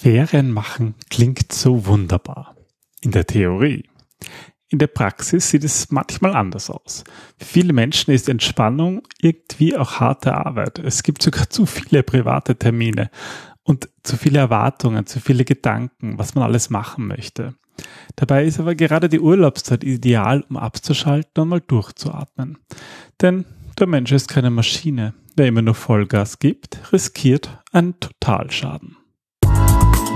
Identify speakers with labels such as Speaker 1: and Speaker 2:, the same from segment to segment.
Speaker 1: Ferien machen klingt so wunderbar. In der Theorie. In der Praxis sieht es manchmal anders aus. Für viele Menschen ist Entspannung irgendwie auch harte Arbeit. Es gibt sogar zu viele private Termine und zu viele Erwartungen, zu viele Gedanken, was man alles machen möchte. Dabei ist aber gerade die Urlaubszeit ideal, um abzuschalten und mal durchzuatmen. Denn der Mensch ist keine Maschine. Wer immer nur Vollgas gibt, riskiert einen Totalschaden.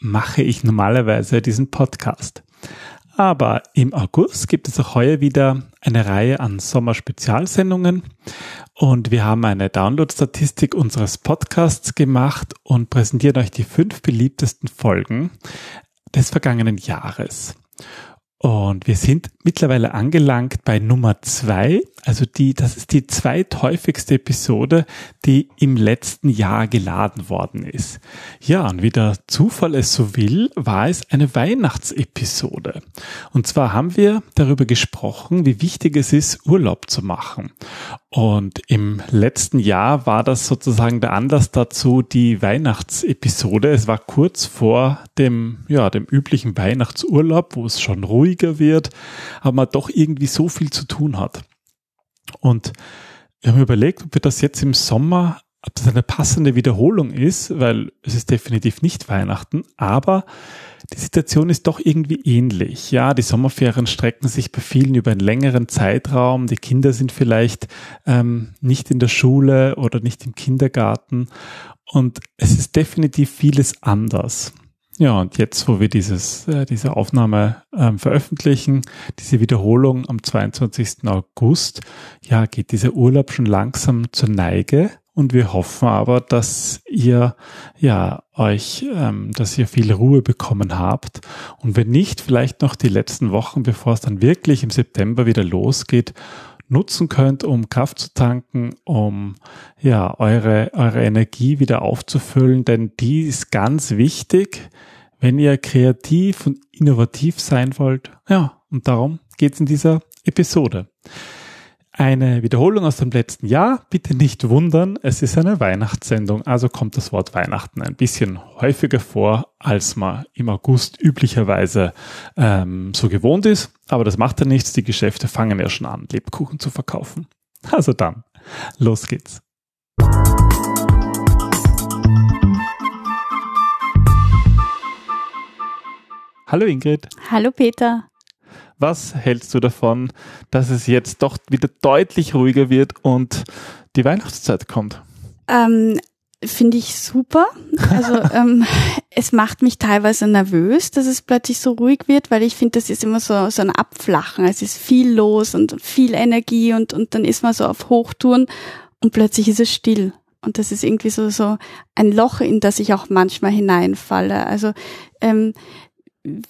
Speaker 1: mache ich normalerweise diesen Podcast. Aber im August gibt es auch heuer wieder eine Reihe an Sommerspezialsendungen und wir haben eine Download-Statistik unseres Podcasts gemacht und präsentieren euch die fünf beliebtesten Folgen des vergangenen Jahres. Und wir sind mittlerweile angelangt bei Nummer zwei. Also die, das ist die zweithäufigste Episode, die im letzten Jahr geladen worden ist. Ja, und wie der Zufall es so will, war es eine Weihnachtsepisode. Und zwar haben wir darüber gesprochen, wie wichtig es ist, Urlaub zu machen. Und im letzten Jahr war das sozusagen der Anlass dazu, die Weihnachtsepisode. Es war kurz vor dem, ja, dem üblichen Weihnachtsurlaub, wo es schon ruhiger wird, aber man doch irgendwie so viel zu tun hat. Und wir haben überlegt, ob wir das jetzt im Sommer, ob das eine passende Wiederholung ist, weil es ist definitiv nicht Weihnachten, aber die Situation ist doch irgendwie ähnlich. Ja, die Sommerferien strecken sich bei vielen über einen längeren Zeitraum. Die Kinder sind vielleicht ähm, nicht in der Schule oder nicht im Kindergarten. Und es ist definitiv vieles anders. Ja, und jetzt, wo wir dieses, äh, diese Aufnahme ähm, veröffentlichen, diese Wiederholung am 22. August, ja, geht dieser Urlaub schon langsam zur Neige. Und wir hoffen aber, dass ihr ja euch, ähm, dass ihr viel Ruhe bekommen habt. Und wenn nicht, vielleicht noch die letzten Wochen, bevor es dann wirklich im September wieder losgeht, nutzen könnt, um Kraft zu tanken, um ja eure eure Energie wieder aufzufüllen, denn die ist ganz wichtig, wenn ihr kreativ und innovativ sein wollt. Ja, und darum geht's in dieser Episode eine Wiederholung aus dem letzten Jahr. Bitte nicht wundern, es ist eine Weihnachtssendung, also kommt das Wort Weihnachten ein bisschen häufiger vor, als man im August üblicherweise ähm, so gewohnt ist. Aber das macht ja nichts, die Geschäfte fangen ja schon an, Lebkuchen zu verkaufen. Also dann, los geht's. Hallo Ingrid.
Speaker 2: Hallo Peter.
Speaker 1: Was hältst du davon, dass es jetzt doch wieder deutlich ruhiger wird und die Weihnachtszeit kommt?
Speaker 2: Ähm, Finde ich super. Also ähm, es macht mich teilweise nervös, dass es plötzlich so ruhig wird, weil ich finde, das ist immer so, so ein Abflachen. Es ist viel los und viel Energie und, und dann ist man so auf Hochtouren und plötzlich ist es still. Und das ist irgendwie so, so ein Loch, in das ich auch manchmal hineinfalle. Also ähm,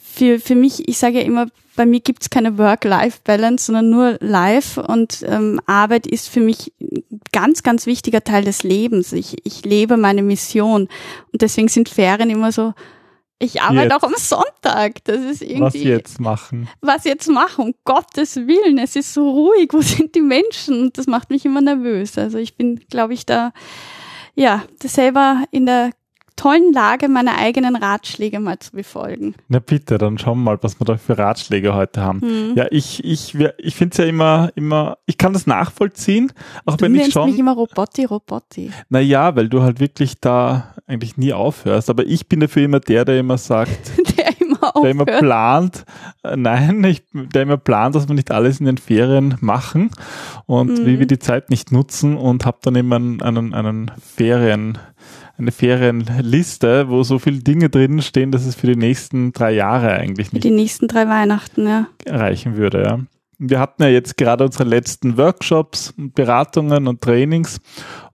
Speaker 2: für, für mich, ich sage ja immer, bei mir gibt's keine Work-Life-Balance, sondern nur Life und ähm, Arbeit ist für mich ganz, ganz wichtiger Teil des Lebens. Ich, ich lebe meine Mission und deswegen sind Ferien immer so, ich arbeite jetzt. auch am Sonntag. Das ist irgendwie.
Speaker 1: Was jetzt machen?
Speaker 2: Was jetzt machen? Um Gottes Willen. Es ist so ruhig. Wo sind die Menschen? Das macht mich immer nervös. Also ich bin, glaube ich, da, ja, selber in der tollen Lage, meine eigenen Ratschläge mal zu befolgen.
Speaker 1: Na bitte, dann schauen wir mal, was wir da für Ratschläge heute haben. Hm. Ja, ich, ich, ich finde es ja immer, immer, ich kann das nachvollziehen, auch
Speaker 2: du
Speaker 1: wenn ich schon.
Speaker 2: mich immer Robotti, Robotti.
Speaker 1: Naja, weil du halt wirklich da eigentlich nie aufhörst. Aber ich bin dafür immer der, der immer sagt,
Speaker 2: der immer aufhört.
Speaker 1: Der immer plant, äh, nein, ich, der immer plant, dass wir nicht alles in den Ferien machen und mhm. wie wir die Zeit nicht nutzen und habe dann immer einen, einen, einen Ferien, eine Ferienliste, wo so viele Dinge drin stehen, dass es für die nächsten drei Jahre eigentlich nicht.
Speaker 2: Für die nächsten drei Weihnachten, ja.
Speaker 1: Reichen würde, ja. Wir hatten ja jetzt gerade unsere letzten Workshops, Beratungen und Trainings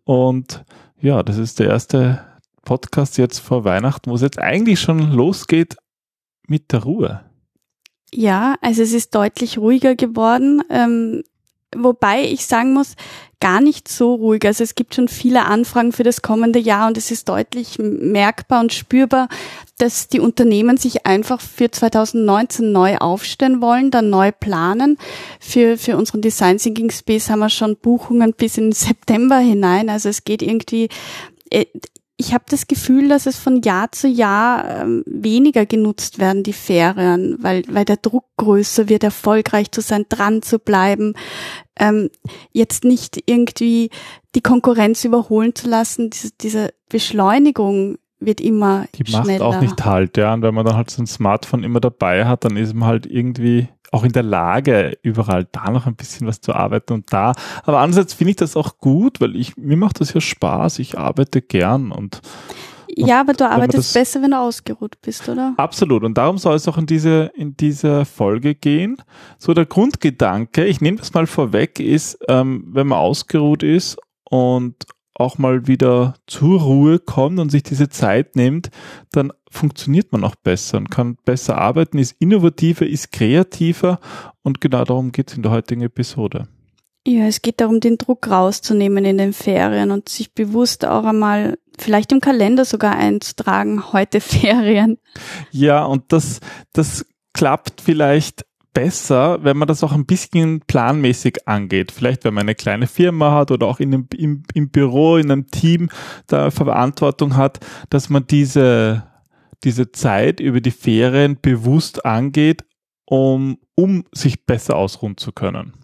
Speaker 1: und ja, das ist der erste Podcast jetzt vor Weihnachten, wo es jetzt eigentlich schon losgeht mit der Ruhe.
Speaker 2: Ja, also es ist deutlich ruhiger geworden. Ähm, wobei ich sagen muss, gar nicht so ruhig. Also es gibt schon viele Anfragen für das kommende Jahr und es ist deutlich merkbar und spürbar, dass die Unternehmen sich einfach für 2019 neu aufstellen wollen, dann neu planen. Für, für unseren Design Thinking Space haben wir schon Buchungen bis in September hinein. Also es geht irgendwie, äh, ich habe das Gefühl, dass es von Jahr zu Jahr ähm, weniger genutzt werden, die Ferien, weil, weil der Druck größer wird, erfolgreich zu sein, dran zu bleiben, ähm, jetzt nicht irgendwie die Konkurrenz überholen zu lassen. Diese, diese Beschleunigung wird immer
Speaker 1: Die macht schneller. auch nicht halt, ja. Und wenn man dann halt so ein Smartphone immer dabei hat, dann ist man halt irgendwie auch in der Lage, überall da noch ein bisschen was zu arbeiten und da. Aber andererseits finde ich das auch gut, weil ich, mir macht das ja Spaß. Ich arbeite gern und
Speaker 2: ja, aber du arbeitest besser, wenn du ausgeruht bist, oder?
Speaker 1: Absolut. Und darum soll es auch in diese, in diese Folge gehen. So der Grundgedanke, ich nehme das mal vorweg, ist, ähm, wenn man ausgeruht ist und auch mal wieder zur Ruhe kommt und sich diese Zeit nimmt, dann funktioniert man auch besser und kann besser arbeiten, ist innovativer, ist kreativer und genau darum geht es in der heutigen Episode.
Speaker 2: Ja, es geht darum, den Druck rauszunehmen in den Ferien und sich bewusst auch einmal vielleicht im Kalender sogar einzutragen, heute Ferien.
Speaker 1: Ja, und das, das klappt vielleicht besser, wenn man das auch ein bisschen planmäßig angeht. Vielleicht, wenn man eine kleine Firma hat oder auch in einem, im, im Büro, in einem Team da Verantwortung hat, dass man diese, diese Zeit über die Ferien bewusst angeht, um, um sich besser ausruhen zu können.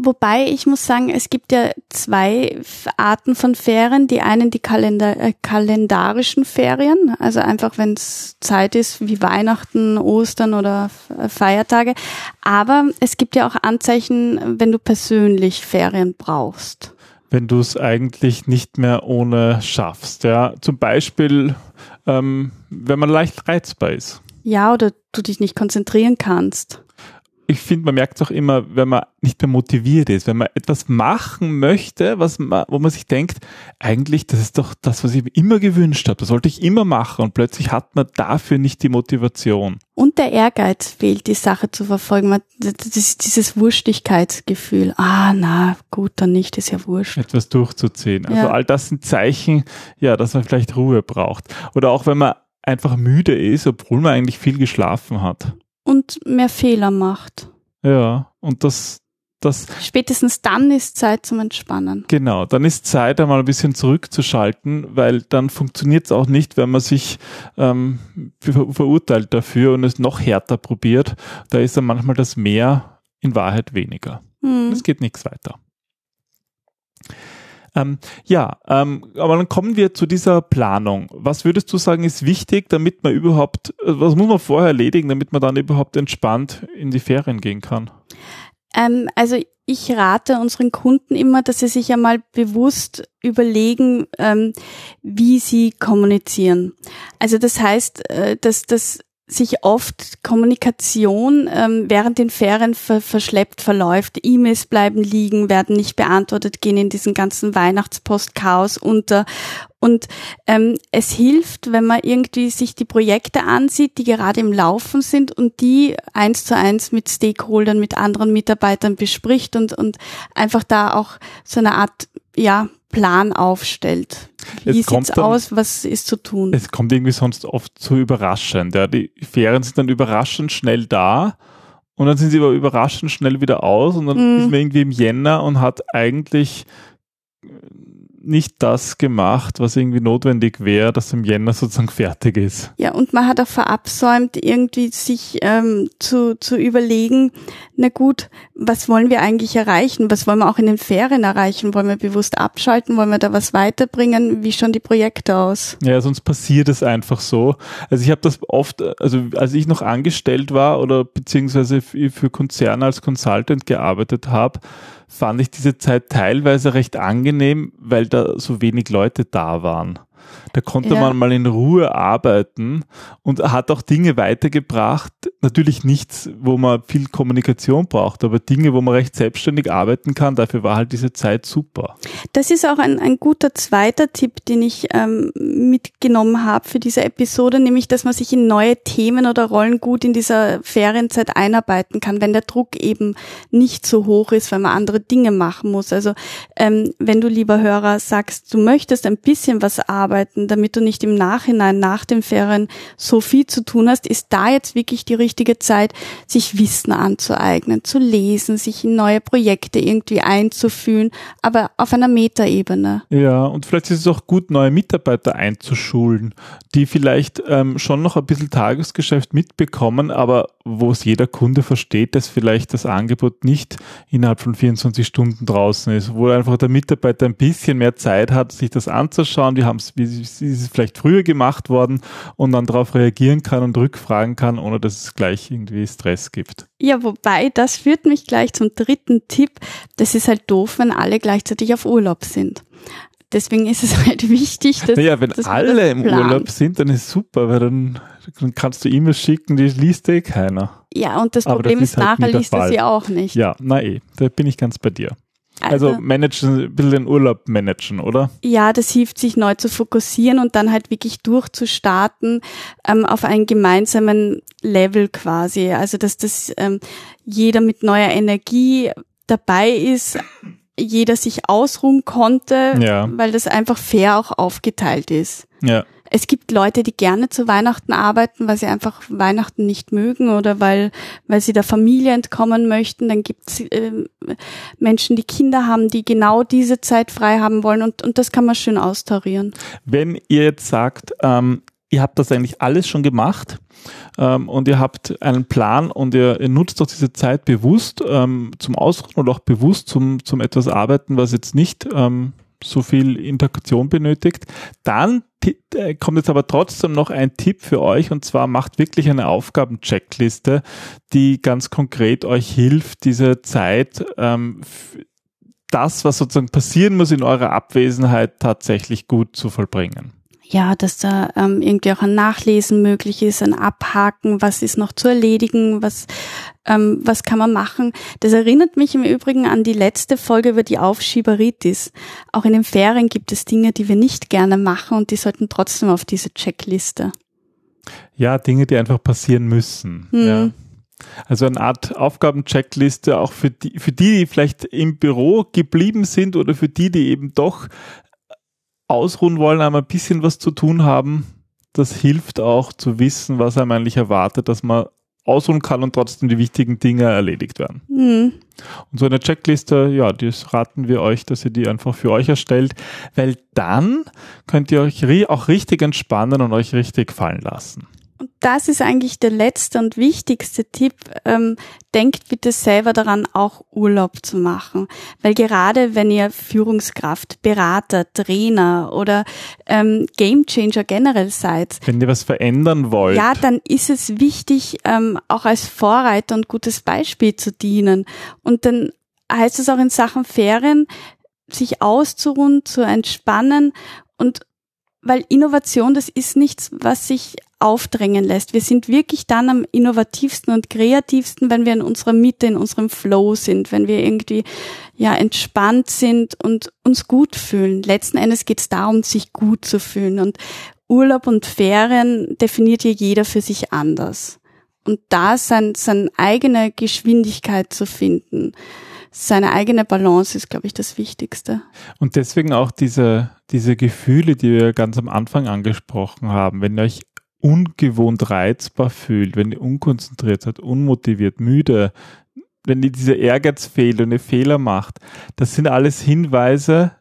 Speaker 2: Wobei ich muss sagen, es gibt ja zwei Arten von Ferien. Die einen die Kalender, äh, kalendarischen Ferien, also einfach wenn es Zeit ist wie Weihnachten, Ostern oder Feiertage. Aber es gibt ja auch Anzeichen, wenn du persönlich Ferien brauchst.
Speaker 1: Wenn du es eigentlich nicht mehr ohne schaffst, ja. Zum Beispiel, ähm, wenn man leicht reizbar ist.
Speaker 2: Ja, oder du dich nicht konzentrieren kannst
Speaker 1: ich finde, man merkt es auch immer, wenn man nicht mehr motiviert ist, wenn man etwas machen möchte, was man, wo man sich denkt, eigentlich, das ist doch das, was ich mir immer gewünscht habe, das sollte ich immer machen und plötzlich hat man dafür nicht die Motivation.
Speaker 2: Und der Ehrgeiz fehlt, die Sache zu verfolgen. Man, das ist dieses Wurstigkeitsgefühl. Ah, na, gut, dann nicht, ist ja wurscht.
Speaker 1: Etwas durchzuziehen. Also ja. all das sind Zeichen, ja, dass man vielleicht Ruhe braucht. Oder auch wenn man einfach müde ist, obwohl man eigentlich viel geschlafen hat
Speaker 2: und mehr Fehler macht.
Speaker 1: Ja, und das, das.
Speaker 2: Spätestens dann ist Zeit zum Entspannen.
Speaker 1: Genau, dann ist Zeit, einmal ein bisschen zurückzuschalten, weil dann funktioniert es auch nicht, wenn man sich ähm, ver verurteilt dafür und es noch härter probiert. Da ist dann manchmal das Mehr in Wahrheit weniger. Hm. Es geht nichts weiter. Ähm, ja, ähm, aber dann kommen wir zu dieser Planung. Was würdest du sagen, ist wichtig, damit man überhaupt, äh, was muss man vorher erledigen, damit man dann überhaupt entspannt in die Ferien gehen kann?
Speaker 2: Ähm, also ich rate unseren Kunden immer, dass sie sich einmal bewusst überlegen, ähm, wie sie kommunizieren. Also das heißt, äh, dass das sich oft Kommunikation ähm, während den Ferien ver verschleppt verläuft. E-Mails bleiben liegen, werden nicht beantwortet, gehen in diesen ganzen Weihnachtspost-Chaos unter. Und ähm, es hilft, wenn man irgendwie sich die Projekte ansieht, die gerade im Laufen sind und die eins zu eins mit Stakeholdern, mit anderen Mitarbeitern bespricht und, und einfach da auch so eine Art, ja, Plan aufstellt. Wie sieht's dann, aus? Was ist zu tun?
Speaker 1: Es kommt irgendwie sonst oft so überraschend. Ja. Die Ferien sind dann überraschend schnell da und dann sind sie aber überraschend schnell wieder aus und dann mm. ist man irgendwie im Jänner und hat eigentlich nicht das gemacht, was irgendwie notwendig wäre, dass im Jänner sozusagen fertig ist.
Speaker 2: Ja, und man hat auch verabsäumt, irgendwie sich ähm, zu, zu überlegen, na gut, was wollen wir eigentlich erreichen? Was wollen wir auch in den Ferien erreichen? Wollen wir bewusst abschalten? Wollen wir da was weiterbringen? Wie schauen die Projekte aus?
Speaker 1: Ja, sonst passiert es einfach so. Also ich habe das oft, also als ich noch angestellt war oder beziehungsweise für Konzerne als Consultant gearbeitet habe, fand ich diese Zeit teilweise recht angenehm, weil da so wenig Leute da waren. Da konnte
Speaker 2: Ja.
Speaker 1: man mal in Ruhe arbeiten und hat auch Dinge weitergebracht. Natürlich nichts, wo man viel Kommunikation braucht, aber Dinge, wo man recht selbstständig arbeiten kann. Dafür war halt diese Zeit super.
Speaker 2: Das ist auch ein, ein guter zweiter Tipp, den ich ähm, mitgenommen habe für diese Episode, nämlich, dass man sich in neue Themen oder Rollen gut in dieser Ferienzeit einarbeiten kann, wenn der Druck eben nicht so hoch ist, weil man andere Dinge machen muss. Also ähm, wenn du, lieber Hörer, sagst, du möchtest ein bisschen was arbeiten, damit du nicht im Nachhinein nach den Ferien so viel zu tun hast, ist da jetzt wirklich die richtige Zeit, sich Wissen anzueignen, zu lesen, sich in neue Projekte irgendwie einzufühlen, aber auf einer Metaebene.
Speaker 1: Ja, und vielleicht ist es auch gut, neue Mitarbeiter einzuschulen, die vielleicht ähm, schon noch ein bisschen Tagesgeschäft mitbekommen, aber wo es jeder Kunde versteht, dass vielleicht das Angebot nicht innerhalb von 24 Stunden draußen ist, wo einfach der Mitarbeiter ein bisschen mehr Zeit hat, sich das anzuschauen, wie haben es, wie ist es vielleicht früher gemacht worden und dann darauf reagieren kann und rückfragen kann, ohne dass es gleich irgendwie Stress gibt.
Speaker 2: Ja, wobei, das führt mich gleich zum dritten Tipp. Das ist halt doof, wenn alle gleichzeitig auf Urlaub sind. Deswegen ist es halt wichtig, dass,
Speaker 1: Naja, wenn
Speaker 2: dass
Speaker 1: alle im. Urlaub sind, dann ist super, weil dann, dann kannst du E-Mails schicken, die liest eh keiner.
Speaker 2: Ja, und das Problem
Speaker 1: das
Speaker 2: ist,
Speaker 1: ist halt
Speaker 2: nachher liest
Speaker 1: Fall.
Speaker 2: sie auch nicht.
Speaker 1: Ja, na eh, da bin ich ganz bei dir. Also, managen, ein bisschen den Urlaub managen, oder?
Speaker 2: Ja, das hilft, sich neu zu fokussieren und dann halt wirklich durchzustarten ähm, auf einen gemeinsamen Level quasi. Also, dass das ähm, jeder mit neuer Energie dabei ist, jeder sich ausruhen konnte,
Speaker 1: Ja.
Speaker 2: weil das einfach fair auch aufgeteilt ist.
Speaker 1: Ja.
Speaker 2: Es gibt Leute, die gerne zu Weihnachten arbeiten, weil sie einfach Weihnachten nicht mögen oder weil, weil sie der Familie entkommen möchten. Dann gibt es ähm, Menschen, die Kinder haben, die genau diese Zeit frei haben wollen und, und das kann man schön austarieren.
Speaker 1: Wenn ihr jetzt sagt, ähm, ihr habt das eigentlich alles schon gemacht ähm, und ihr habt einen Plan und ihr, ihr nutzt doch diese Zeit bewusst ähm, zum Ausruhen oder auch bewusst zum, zum etwas arbeiten, was jetzt nicht ähm, so viel Interaktion benötigt, dann äh, kommt jetzt aber trotzdem noch ein Tipp für euch und zwar macht wirklich eine Aufgabencheckliste, die ganz konkret euch hilft, diese Zeit ähm, das, was sozusagen passieren muss in eurer Abwesenheit, tatsächlich gut zu vollbringen.
Speaker 2: Ja, dass da ähm, irgendwie auch ein Nachlesen möglich ist, ein Abhaken, was ist noch zu erledigen, was, ähm, was kann man machen. Das erinnert mich im Übrigen an die letzte Folge über die Aufschieberitis. Auch in den Ferien gibt es Dinge, die wir nicht gerne machen und die sollten trotzdem auf diese Checkliste.
Speaker 1: Ja, Dinge, die einfach passieren müssen.
Speaker 2: Hm.
Speaker 1: Ja. Also eine Art Aufgabencheckliste auch für die, für die, die vielleicht im Büro geblieben sind oder für die, die eben doch ausruhen wollen, aber ein bisschen was zu tun haben. Das hilft auch zu wissen, was einem eigentlich erwartet, dass man ausruhen kann und trotzdem die wichtigen Dinge erledigt werden.
Speaker 2: Hm.
Speaker 1: Und so eine Checkliste, ja, das raten wir euch, dass ihr die einfach für euch erstellt, weil dann könnt ihr euch auch richtig entspannen und euch richtig fallen lassen.
Speaker 2: Und das ist eigentlich der letzte und wichtigste Tipp. Ähm, denkt bitte selber daran, auch Urlaub zu machen. Weil gerade wenn ihr Führungskraft, Berater, Trainer oder ähm, Gamechanger generell seid,
Speaker 1: Wenn ihr was verändern wollt,
Speaker 2: ja, dann ist es wichtig, ähm, auch als Vorreiter und gutes Beispiel zu dienen. Und dann heißt es auch in Sachen Ferien, sich auszuruhen, zu entspannen und weil Innovation, das ist nichts, was sich aufdrängen lässt. Wir sind wirklich dann am innovativsten und kreativsten, wenn wir in unserer Mitte, in unserem Flow sind, wenn wir irgendwie ja entspannt sind und uns gut fühlen. Letzten Endes geht es darum, sich gut zu fühlen. Und Urlaub und Ferien definiert ja jeder für sich anders. Und da sein, seine eigene Geschwindigkeit zu finden, seine eigene Balance ist, glaube ich, das Wichtigste.
Speaker 1: Und deswegen auch diese, diese Gefühle, die wir ganz am Anfang angesprochen haben, wenn ihr euch ungewohnt reizbar fühlt, wenn ihr unkonzentriert seid, unmotiviert, müde, wenn ihr dieser Ehrgeiz fehlt und ihr Fehler macht, das sind alles Hinweise,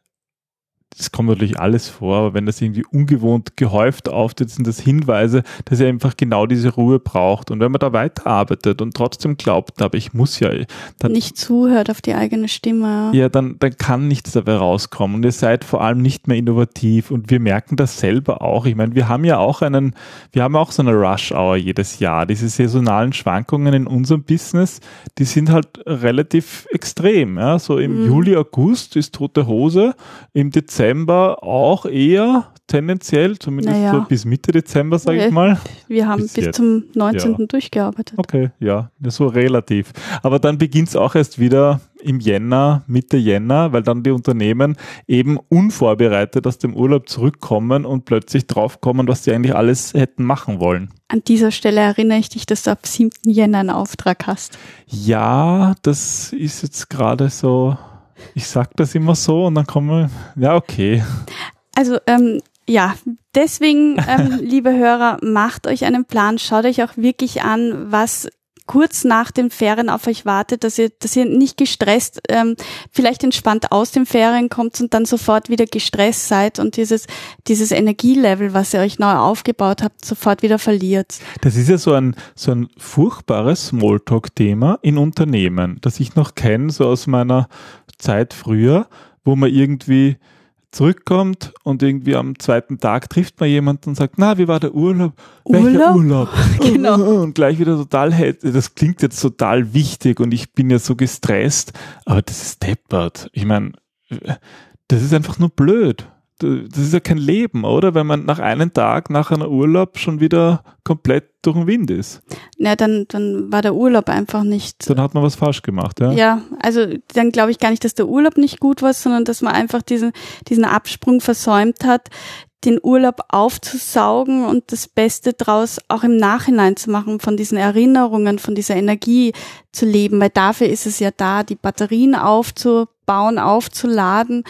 Speaker 1: das kommt natürlich alles vor, aber wenn das irgendwie ungewohnt gehäuft auftritt, sind das Hinweise, dass ihr einfach genau diese Ruhe braucht. Und wenn man da weiterarbeitet und trotzdem glaubt, aber ich muss ja, dann
Speaker 2: Nicht zuhört auf die eigene Stimme.
Speaker 1: ja, dann, dann kann nichts dabei rauskommen. Und ihr seid vor allem nicht mehr innovativ. Und wir merken das selber auch. Ich meine, wir haben ja auch einen, wir haben auch so eine Rush-Hour jedes Jahr. Diese saisonalen Schwankungen in unserem Business, die sind halt relativ extrem. Ja? So im
Speaker 2: Mhm.
Speaker 1: Juli, August ist tote Hose. Im Dezember Dezember auch eher tendenziell, zumindest
Speaker 2: Naja.
Speaker 1: so bis Mitte Dezember, sage ich mal.
Speaker 2: Wir haben
Speaker 1: Bis
Speaker 2: bis, zum 19.
Speaker 1: Ja.
Speaker 2: durchgearbeitet.
Speaker 1: Okay, ja, so relativ. Aber dann beginnt es auch erst wieder im Jänner, Mitte Jänner, weil dann die Unternehmen eben unvorbereitet aus dem Urlaub zurückkommen und plötzlich draufkommen, was sie eigentlich alles hätten machen wollen.
Speaker 2: An dieser Stelle erinnere ich dich, dass du ab 7. Jänner einen Auftrag hast.
Speaker 1: Ja, das ist jetzt gerade so, ich sag das immer so und dann kommen, ja, okay.
Speaker 2: Also ähm, ja, deswegen, ähm, liebe Hörer, macht euch einen Plan, schaut euch auch wirklich an, was kurz nach den Ferien auf euch wartet, dass ihr, dass ihr nicht gestresst, ähm, vielleicht entspannt aus den Ferien kommt und dann sofort wieder gestresst seid und dieses, dieses Energielevel, was ihr euch neu aufgebaut habt, sofort wieder verliert.
Speaker 1: Das ist ja so ein, so ein furchtbares Smalltalk-Thema in Unternehmen, das ich noch kenne, so aus meiner Zeit früher, wo man irgendwie zurückkommt und irgendwie am zweiten Tag trifft man jemanden und sagt, na, wie war der Urlaub? Welcher
Speaker 2: Urlaub?
Speaker 1: Urlaub?
Speaker 2: Genau.
Speaker 1: Und gleich wieder total, das klingt jetzt total wichtig und ich bin ja so gestresst, aber das ist deppert. Ich meine, das ist einfach nur blöd. Das ist ja kein Leben, oder? Wenn man nach einem Tag, nach einer Urlaub schon wieder komplett durch den Wind ist.
Speaker 2: Ja, dann, dann war der Urlaub einfach nicht
Speaker 1: Dann hat man was falsch gemacht, ja?
Speaker 2: Ja, also dann glaube ich gar nicht, dass der Urlaub nicht gut war, sondern dass man einfach diesen, diesen Absprung versäumt hat, den Urlaub aufzusaugen und das Beste draus auch im Nachhinein zu machen, von diesen Erinnerungen, von dieser Energie zu leben, weil dafür ist es ja da, die Batterien aufzubauen, aufzuladen,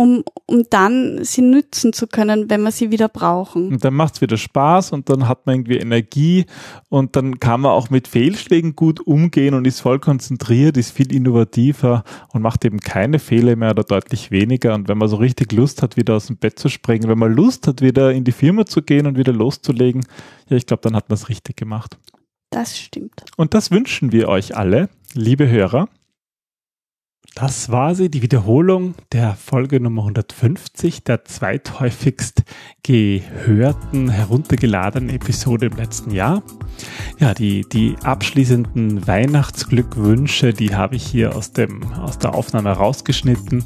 Speaker 2: um, um dann sie nützen zu können, wenn wir sie wieder brauchen.
Speaker 1: Und dann macht's wieder Spaß und dann hat man irgendwie Energie und dann kann man auch mit Fehlschlägen gut umgehen und ist voll konzentriert, ist viel innovativer und macht eben keine Fehler mehr oder deutlich weniger. Und wenn man so richtig Lust hat, wieder aus dem Bett zu springen, wenn man Lust hat, wieder in die Firma zu gehen und wieder loszulegen, ja, ich glaube, dann hat man es richtig gemacht.
Speaker 2: Das stimmt.
Speaker 1: Und das wünschen wir euch alle, liebe Hörer. Das war sie, die Wiederholung der Folge Nummer 150, der zweithäufigst gehörten, heruntergeladenen Episode im letzten Jahr. Ja, die, die abschließenden Weihnachtsglückwünsche, die habe ich hier aus, dem, aus der Aufnahme rausgeschnitten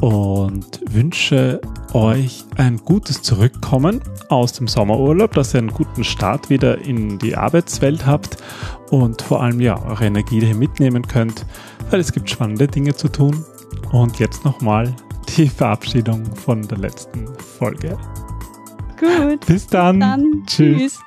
Speaker 1: und wünsche euch ein gutes Zurückkommen aus dem Sommerurlaub, dass ihr einen guten Start wieder in die Arbeitswelt habt und vor allem ja eure Energie dahin mitnehmen könnt, weil es gibt spannende Dinge zu tun. Und jetzt nochmal die Verabschiedung von der letzten Folge.
Speaker 2: Gut.
Speaker 1: Bis dann.
Speaker 2: Dann
Speaker 1: Tschüss.
Speaker 2: tschüss.